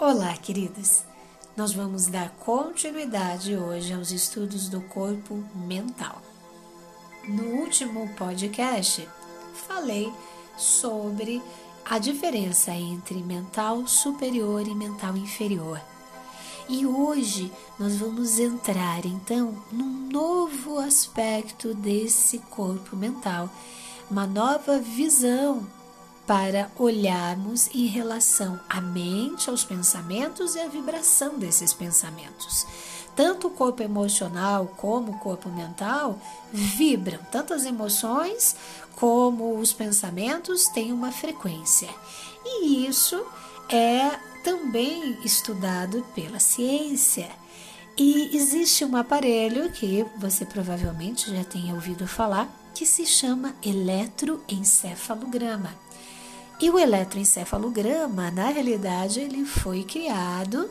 Olá, queridas! Nós vamos dar continuidade hoje aos estudos do corpo mental. No último podcast, falei sobre a diferença entre mental superior e mental inferior. E hoje nós vamos entrar então num novo aspecto desse corpo mental, uma nova visão para olharmos em relação à mente, aos pensamentos e à vibração desses pensamentos. Tanto o corpo emocional como o corpo mental vibram, tanto as emoções como os pensamentos têm uma frequência. E isso é também estudado pela ciência. E existe um aparelho que você provavelmente já tenha ouvido falar que se chama eletroencefalograma. E o eletroencefalograma, na realidade, ele foi criado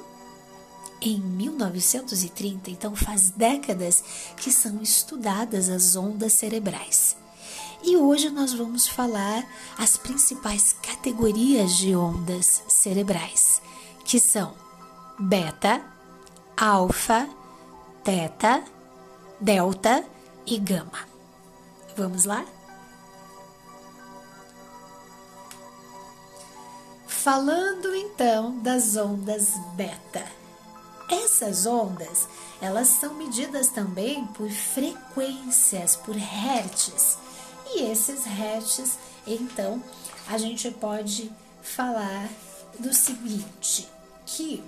em 1930, então faz décadas que são estudadas as ondas cerebrais. E hoje nós vamos falar as principais categorias de ondas cerebrais, que são beta, alfa, teta, delta e gama. Vamos lá? Falando então das ondas beta. Essas ondas, elas são medidas também por frequências, por hertz. E esses hertz, então, a gente pode falar do seguinte, que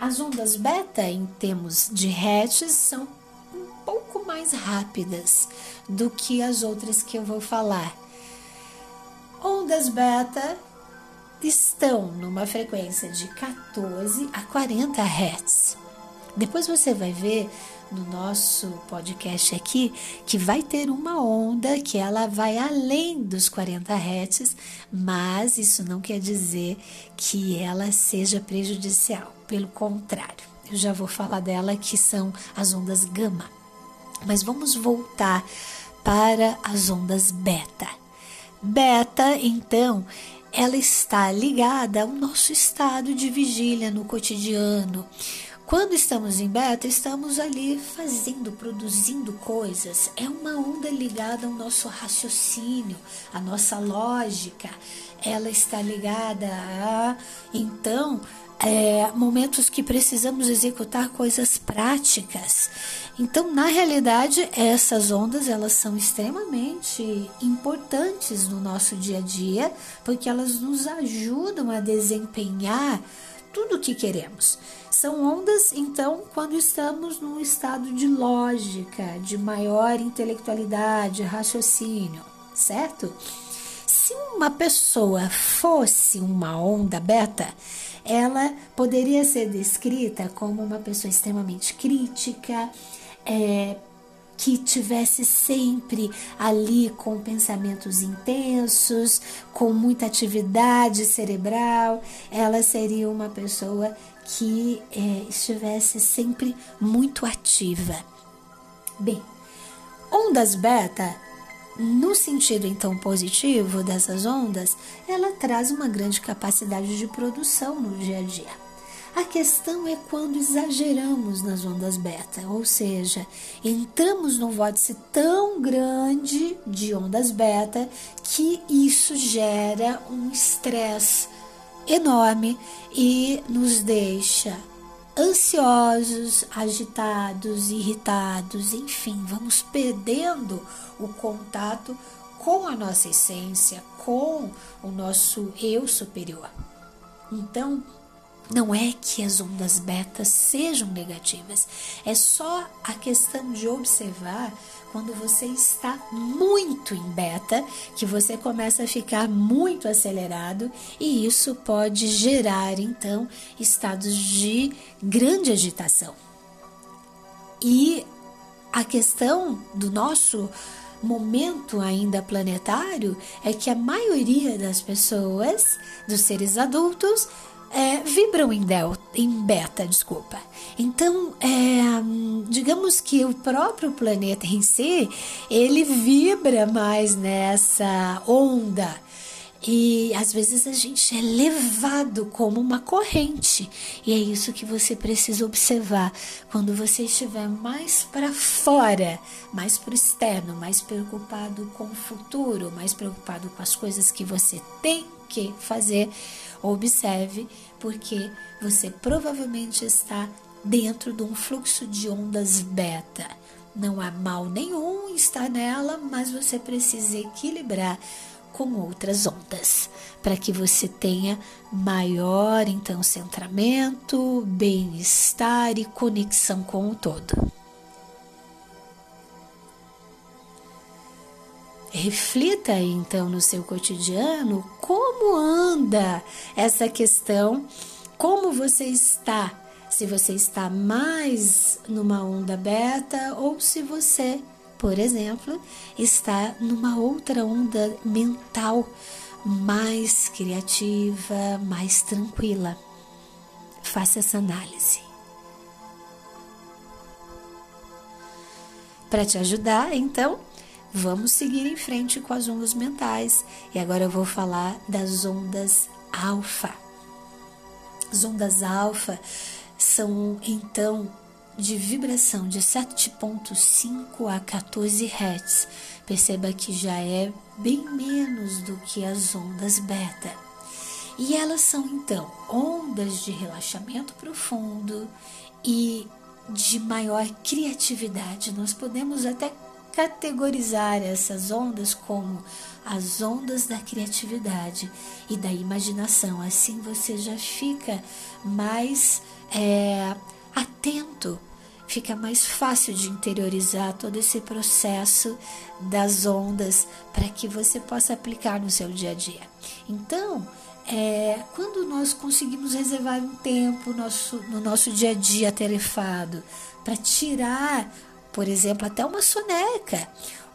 as ondas beta em termos de hertz são um pouco mais rápidas do que as outras que eu vou falar. Ondas beta estão numa frequência de 14 a 40 Hz. Depois você vai ver no nosso podcast aqui que vai ter uma onda que ela vai além dos 40 Hz, mas isso não quer dizer que ela seja prejudicial. Pelo contrário, eu já vou falar dela que são as ondas gama. Mas vamos voltar para as ondas beta. Beta, então, ela está ligada ao nosso estado de vigília no cotidiano. Quando estamos em beta, estamos ali fazendo, produzindo coisas. É uma onda ligada ao nosso raciocínio, à nossa lógica. Ela está ligada a, então, é, momentos que precisamos executar coisas práticas. Então, na realidade, essas ondas elas são extremamente importantes no nosso dia a dia, porque elas nos ajudam a desempenhar tudo o que queremos. São ondas, então, quando estamos num estado de lógica, de maior intelectualidade, raciocínio, certo? Se uma pessoa fosse uma onda beta, ela poderia ser descrita como uma pessoa extremamente crítica, é, que tivesse sempre ali com pensamentos intensos, com muita atividade cerebral, ela seria uma pessoa que é, estivesse sempre muito ativa. Bem, ondas beta, no sentido então positivo dessas ondas, ela traz uma grande capacidade de produção no dia a dia. A questão é quando exageramos nas ondas beta, ou seja, entramos num vórtice tão grande de ondas beta que isso gera um estresse enorme e nos deixa ansiosos, agitados, irritados, enfim, vamos perdendo o contato com a nossa essência, com o nosso eu superior. Então, não é que as ondas beta sejam negativas, é só a questão de observar quando você está muito em beta, que você começa a ficar muito acelerado e isso pode gerar então estados de grande agitação. E a questão do nosso momento ainda planetário é que a maioria das pessoas, dos seres adultos, é, vibram em, delta, em beta, desculpa. Então, é, digamos que o próprio planeta em si, ele vibra mais nessa onda. E às vezes a gente é levado como uma corrente. E é isso que você precisa observar. Quando você estiver mais para fora, mais para o externo, mais preocupado com o futuro, mais preocupado com as coisas que você tem que fazer, observe, porque você provavelmente está dentro de um fluxo de ondas beta. Não há mal nenhum estar nela, mas você precisa equilibrar com outras ondas, para que você tenha maior então centramento, bem-estar e conexão com o todo. Reflita então no seu cotidiano como anda essa questão, como você está, se você está mais numa onda beta ou se você por exemplo, está numa outra onda mental mais criativa, mais tranquila. Faça essa análise. Para te ajudar, então, vamos seguir em frente com as ondas mentais. E agora eu vou falar das ondas alfa. As ondas alfa são então de vibração de 7.5 a 14 Hz. Perceba que já é bem menos do que as ondas beta. E elas são então ondas de relaxamento profundo e de maior criatividade. Nós podemos até categorizar essas ondas como as ondas da criatividade e da imaginação. Assim você já fica mais é, atento fica mais fácil de interiorizar todo esse processo das ondas para que você possa aplicar no seu dia a dia. Então, é, quando nós conseguimos reservar um tempo nosso, no nosso dia a dia tarefado para tirar, por exemplo, até uma soneca,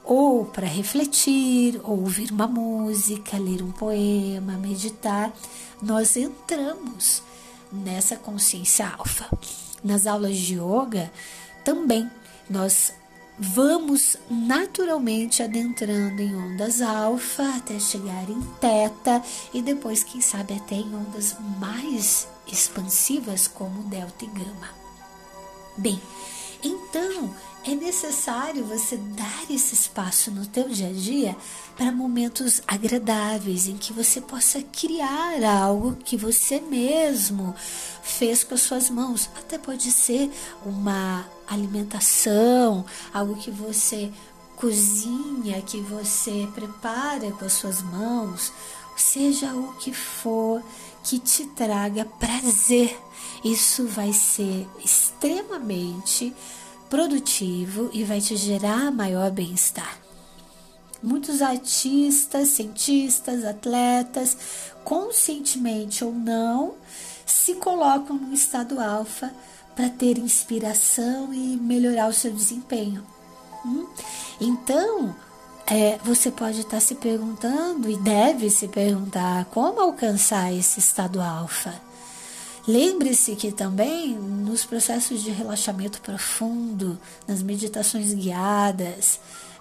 ou para refletir, ou ouvir uma música, ler um poema, meditar, nós entramos nessa consciência alfa. Nas aulas de yoga também nós vamos naturalmente adentrando em ondas alfa até chegar em teta e depois, quem sabe, até em ondas mais expansivas como delta e gama. Bem, então é necessário você dar esse espaço no teu dia a dia para momentos agradáveis em que você possa criar algo que você mesmo fez com as suas mãos. Até pode ser uma alimentação, algo que você cozinha, que você prepara com as suas mãos, seja o que for que te traga prazer. Isso vai ser extremamente produtivo e vai te gerar maior bem-estar. Muitos artistas, cientistas, atletas, conscientemente ou não, se colocam no estado alfa para ter inspiração e melhorar o seu desempenho. Hum? Então, é, você pode estar tá se perguntando e deve se perguntar como alcançar esse estado alfa. Lembre-se que também nos processos de relaxamento profundo, nas meditações guiadas,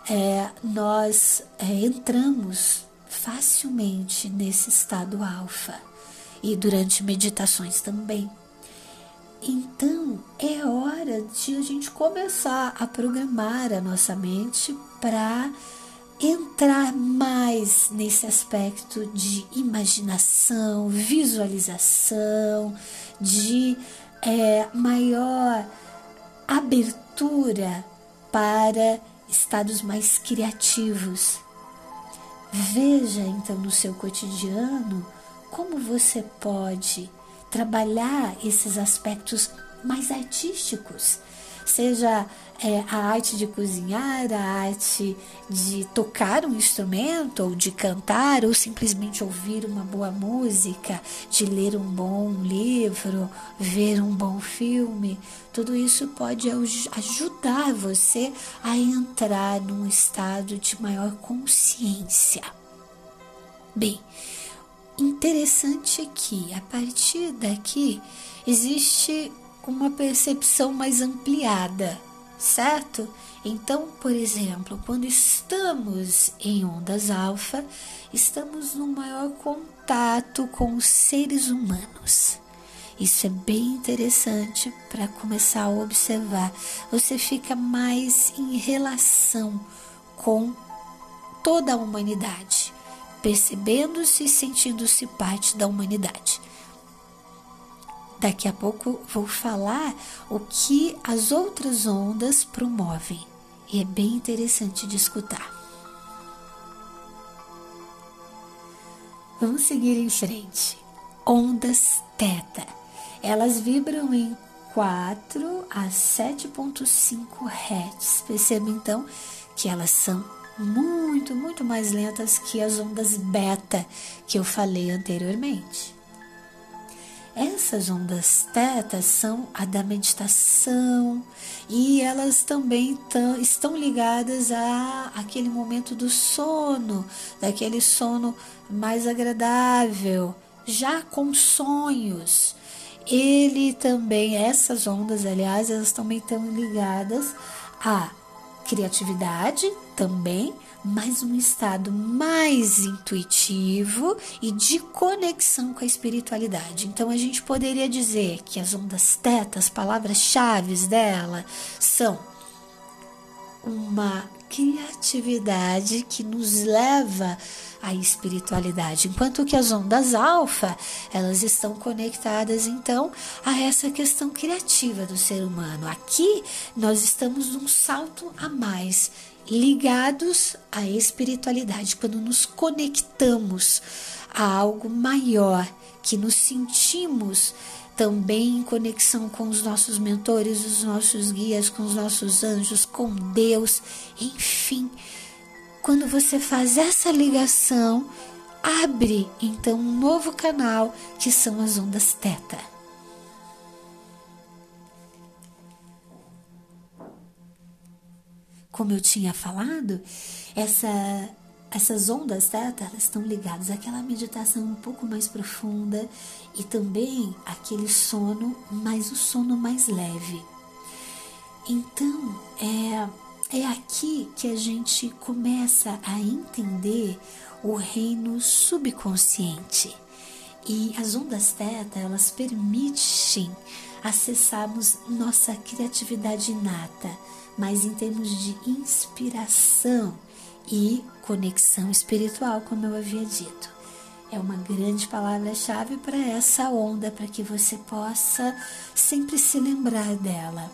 é, nós é, entramos facilmente nesse estado alfa e durante meditações também. Então é hora de a gente começar a programar a nossa mente para entrar mais nesse aspecto de imaginação, visualização, de é, maior abertura para estados mais criativos. Veja então no seu cotidiano como você pode trabalhar esses aspectos mais artísticos seja é, a arte de cozinhar, a arte de tocar um instrumento, ou de cantar, ou simplesmente ouvir uma boa música, de ler um bom livro, ver um bom filme, tudo isso pode ajudar você a entrar num estado de maior consciência. Bem, interessante que a partir daqui existe uma percepção mais ampliada certo? Então, por exemplo, quando estamos em ondas alfa, estamos no maior contato com os seres humanos. Isso é bem interessante para começar a observar. Você fica mais em relação com toda a humanidade, percebendo-se e sentindo-se parte da humanidade. Daqui a pouco vou falar o que as outras ondas promovem e é bem interessante de escutar. Vamos seguir em frente. Ondas teta. Elas vibram em 4 a 7.5 Hz. Perceba então que elas são muito, muito mais lentas que as ondas beta que eu falei anteriormente. Essas ondas tetas são a da meditação e elas também tão, estão ligadas a aquele momento do sono, daquele sono mais agradável, já com sonhos. Ele também, essas ondas, aliás, elas também estão ligadas à criatividade também, mas um estado mais intuitivo e de conexão com a espiritualidade. Então a gente poderia dizer que as ondas teta, as palavras-chave dela, são uma criatividade que nos leva à espiritualidade, enquanto que as ondas alfa, elas estão conectadas então a essa questão criativa do ser humano. Aqui nós estamos num salto a mais, ligados à espiritualidade, quando nos conectamos a algo maior, que nos sentimos também em conexão com os nossos mentores, os nossos guias, com os nossos anjos, com Deus, enfim. Quando você faz essa ligação, abre então um novo canal que são as ondas teta. Como eu tinha falado, essa essas ondas teta elas estão ligadas àquela meditação um pouco mais profunda e também aquele sono, mas o sono mais leve. Então, é, é aqui que a gente começa a entender o reino subconsciente. E as ondas teta, elas permitem acessarmos nossa criatividade inata, mas em termos de inspiração, e conexão espiritual, como eu havia dito. É uma grande palavra-chave para essa onda, para que você possa sempre se lembrar dela.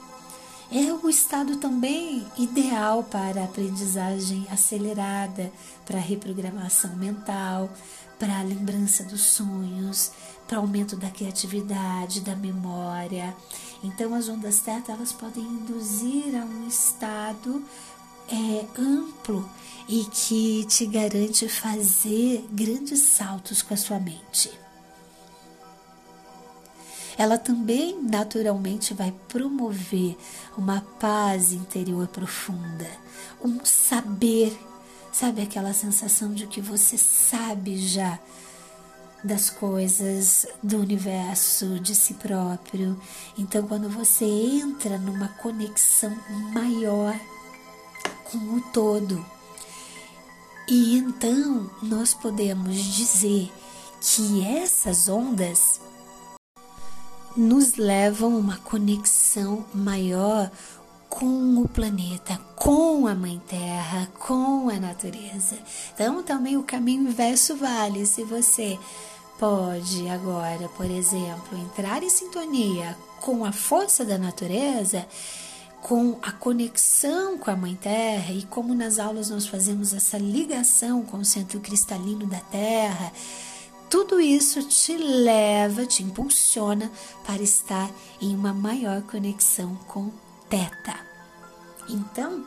É o estado também ideal para aprendizagem acelerada, para reprogramação mental, para a lembrança dos sonhos, para aumento da criatividade, da memória. Então, as ondas teta elas podem induzir a um estado é, amplo e que te garante fazer grandes saltos com a sua mente. Ela também naturalmente vai promover uma paz interior profunda, um saber, sabe aquela sensação de que você sabe já das coisas do universo, de si próprio. Então, quando você entra numa conexão maior com o todo, e então nós podemos dizer que essas ondas nos levam uma conexão maior com o planeta, com a Mãe Terra, com a natureza. Então, também o caminho inverso vale. Se você pode agora, por exemplo, entrar em sintonia com a força da natureza, com a conexão com a Mãe Terra e como nas aulas nós fazemos essa ligação com o centro cristalino da Terra, tudo isso te leva, te impulsiona para estar em uma maior conexão com Teta. Então,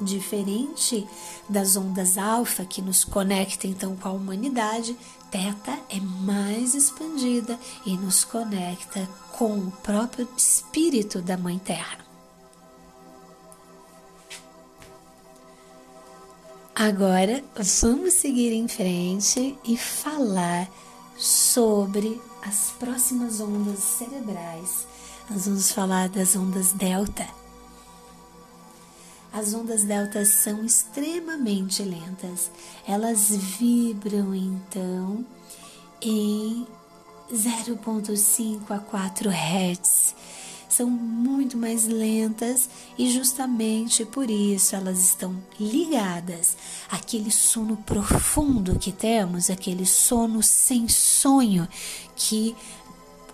diferente das ondas alfa que nos conectam então com a humanidade, Teta é mais expandida e nos conecta com o próprio espírito da Mãe Terra. Agora vamos seguir em frente e falar sobre as próximas ondas cerebrais. Nós vamos falar das ondas delta. As ondas delta são extremamente lentas. Elas vibram então em 0.5 a 4 Hz. São muito mais lentas e justamente por isso elas estão ligadas àquele sono profundo que temos, aquele sono sem sonho que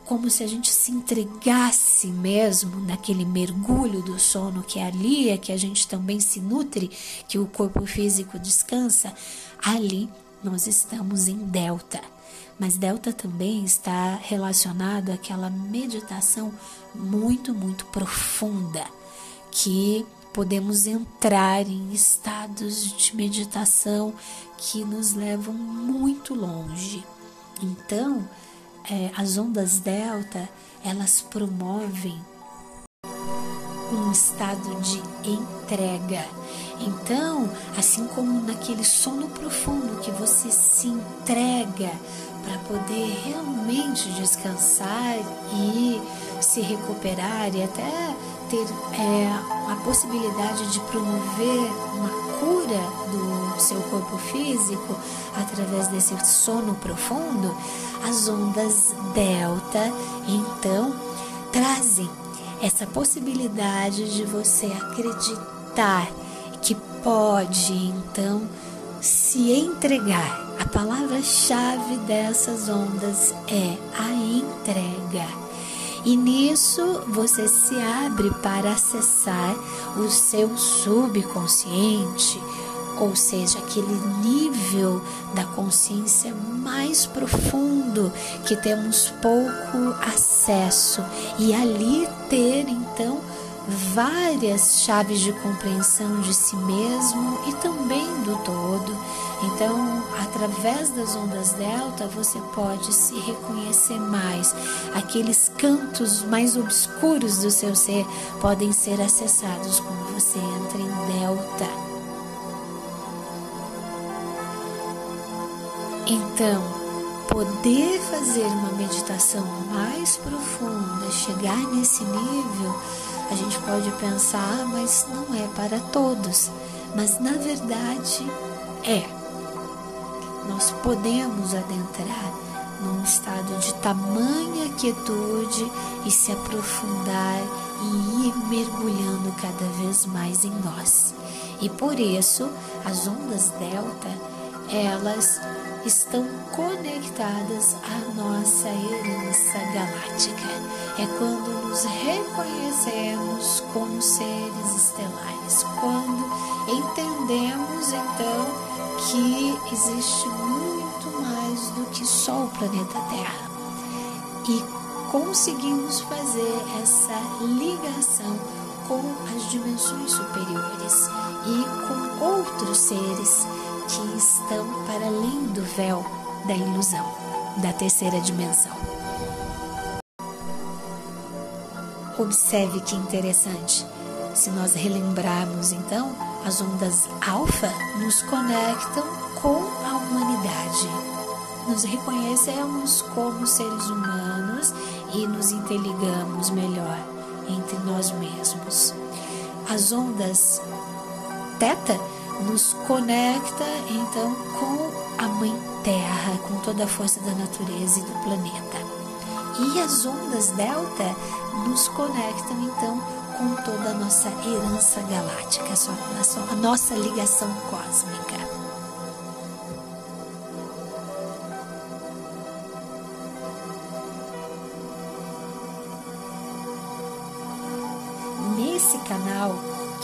como se a gente se entregasse mesmo naquele mergulho do sono que é ali, é que a gente também se nutre, que o corpo físico descansa, ali nós estamos em delta. Mas delta também está relacionado àquela meditação muito, muito profunda, que podemos entrar em estados de meditação que nos levam muito longe. Então, é, as ondas delta elas promovem um estado de entrega. Então, assim como naquele sono profundo que você se entrega para poder realmente descansar e se recuperar e até ter é, a possibilidade de promover uma cura do seu corpo físico através desse sono profundo, as ondas delta então trazem essa possibilidade de você acreditar que pode então se entregar. A palavra-chave dessas ondas é a entrega. E nisso você se abre para acessar o seu subconsciente, ou seja, aquele nível da consciência mais profundo que temos pouco acesso, e ali ter então várias chaves de compreensão de si mesmo e também do todo. Então, através das ondas delta, você pode se reconhecer mais. Aqueles cantos mais obscuros do seu ser podem ser acessados quando você entra em delta. Então, poder fazer uma meditação mais profunda, chegar nesse nível, a gente pode pensar, ah, mas não é para todos. Mas na verdade é. Nós podemos adentrar num estado de tamanha quietude e se aprofundar e ir mergulhando cada vez mais em nós. E por isso, as ondas delta, elas estão conectadas à nossa herança galáctica. É quando nos reconhecemos como seres estelares, quando entendemos então que existe muito mais do que só o planeta Terra e conseguimos fazer essa ligação com as dimensões superiores e com outros seres que estão para além do véu da ilusão, da terceira dimensão. Observe que interessante. Se nós relembrarmos então, as ondas alfa nos conectam com a humanidade. Nos reconhecemos como seres humanos e nos interligamos melhor entre nós mesmos. As ondas teta nos conecta então com a Mãe Terra, com toda a força da natureza e do planeta. E as ondas delta nos conectam então com toda a nossa herança galáctica, a nossa ligação cósmica.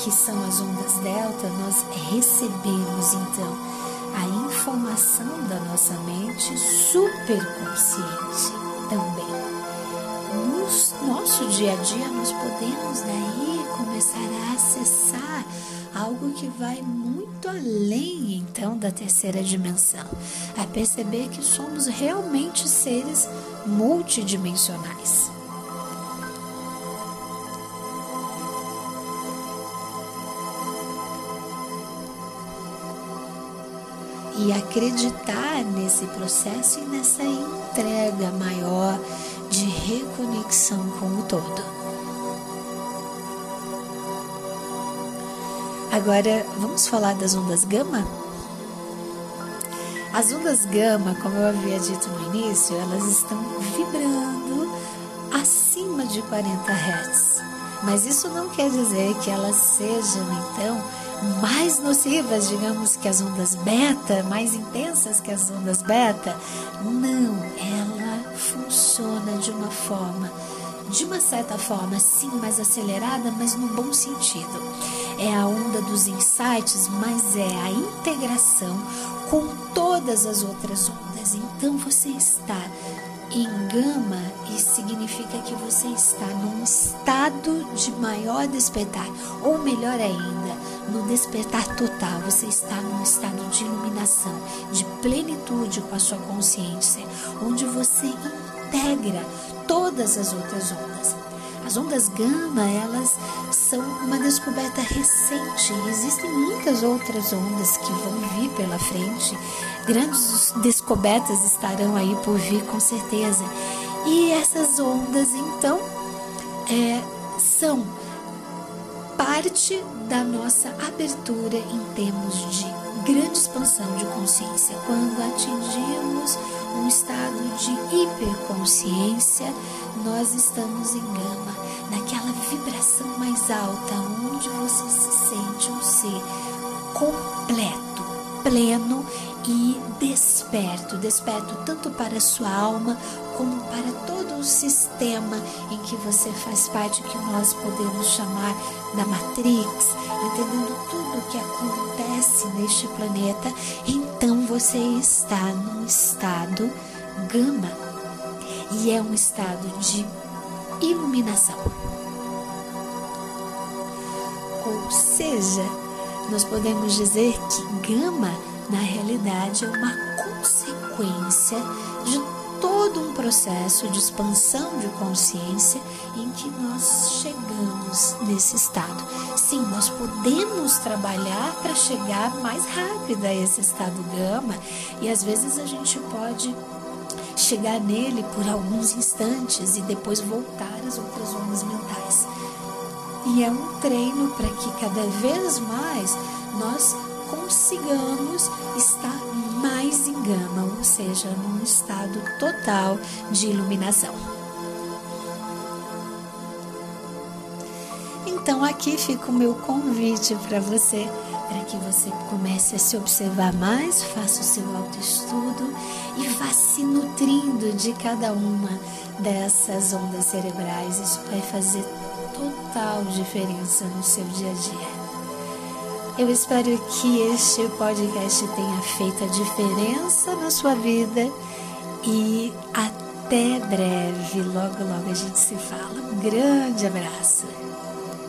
Que são as ondas delta, nós recebemos então a informação da nossa mente superconsciente também. No nosso dia a dia, nós podemos daí começar a acessar algo que vai muito além então da terceira dimensão, a perceber que somos realmente seres multidimensionais. E acreditar nesse processo e nessa entrega maior de reconexão com o todo. Agora, vamos falar das ondas gama? As ondas gama, como eu havia dito no início, elas estão vibrando acima de 40 Hz. Mas isso não quer dizer que elas sejam, então, mais nocivas, digamos, que as ondas beta, mais intensas que as ondas beta. Não, ela funciona de uma forma, de uma certa forma, sim, mais acelerada, mas no bom sentido. É a onda dos insights, mas é a integração com todas as outras ondas. Então você está em gama, isso significa que você está num estado de maior despertar, ou melhor ainda, no despertar total. Você está num estado de iluminação, de plenitude com a sua consciência, onde você integra todas as outras ondas. As ondas gama, elas são uma descoberta recente. Existem muitas outras ondas que vão vir pela frente. Grandes descobertas estarão aí por vir, com certeza. E essas ondas, então, é, são parte da nossa abertura em termos de grande expansão de consciência. Quando atingimos um estado de hiperconsciência, nós estamos em gama, naquela vibração mais alta, onde você se sente um ser completo, pleno e desperto desperto tanto para a sua alma como para todo o sistema em que você faz parte, que nós podemos chamar da Matrix, entendendo tudo o que acontece neste planeta, então você está num estado gama e é um estado de iluminação. Ou seja, nós podemos dizer que gama, na realidade, é uma consequência de todo um processo de expansão de consciência em que nós chegamos nesse estado. Sim, nós podemos trabalhar para chegar mais rápido a esse estado gama e às vezes a gente pode chegar nele por alguns instantes e depois voltar às outras ondas mentais. E é um treino para que cada vez mais nós consigamos estar mais em gama, ou seja, num estado total de iluminação. Então aqui fica o meu convite para você, para que você comece a se observar mais, faça o seu autoestudo e vá se nutrindo de cada uma dessas ondas cerebrais. Isso vai fazer total diferença no seu dia a dia. Eu espero que este podcast tenha feito a diferença na sua vida e até breve. Logo, logo a gente se fala. Um grande abraço.